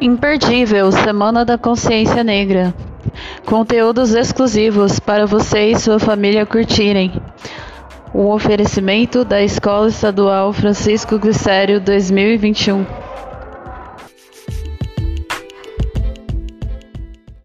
Imperdível Semana da Consciência Negra. Conteúdos exclusivos para você e sua família curtirem. Um oferecimento da Escola Estadual Francisco Glicério 2021.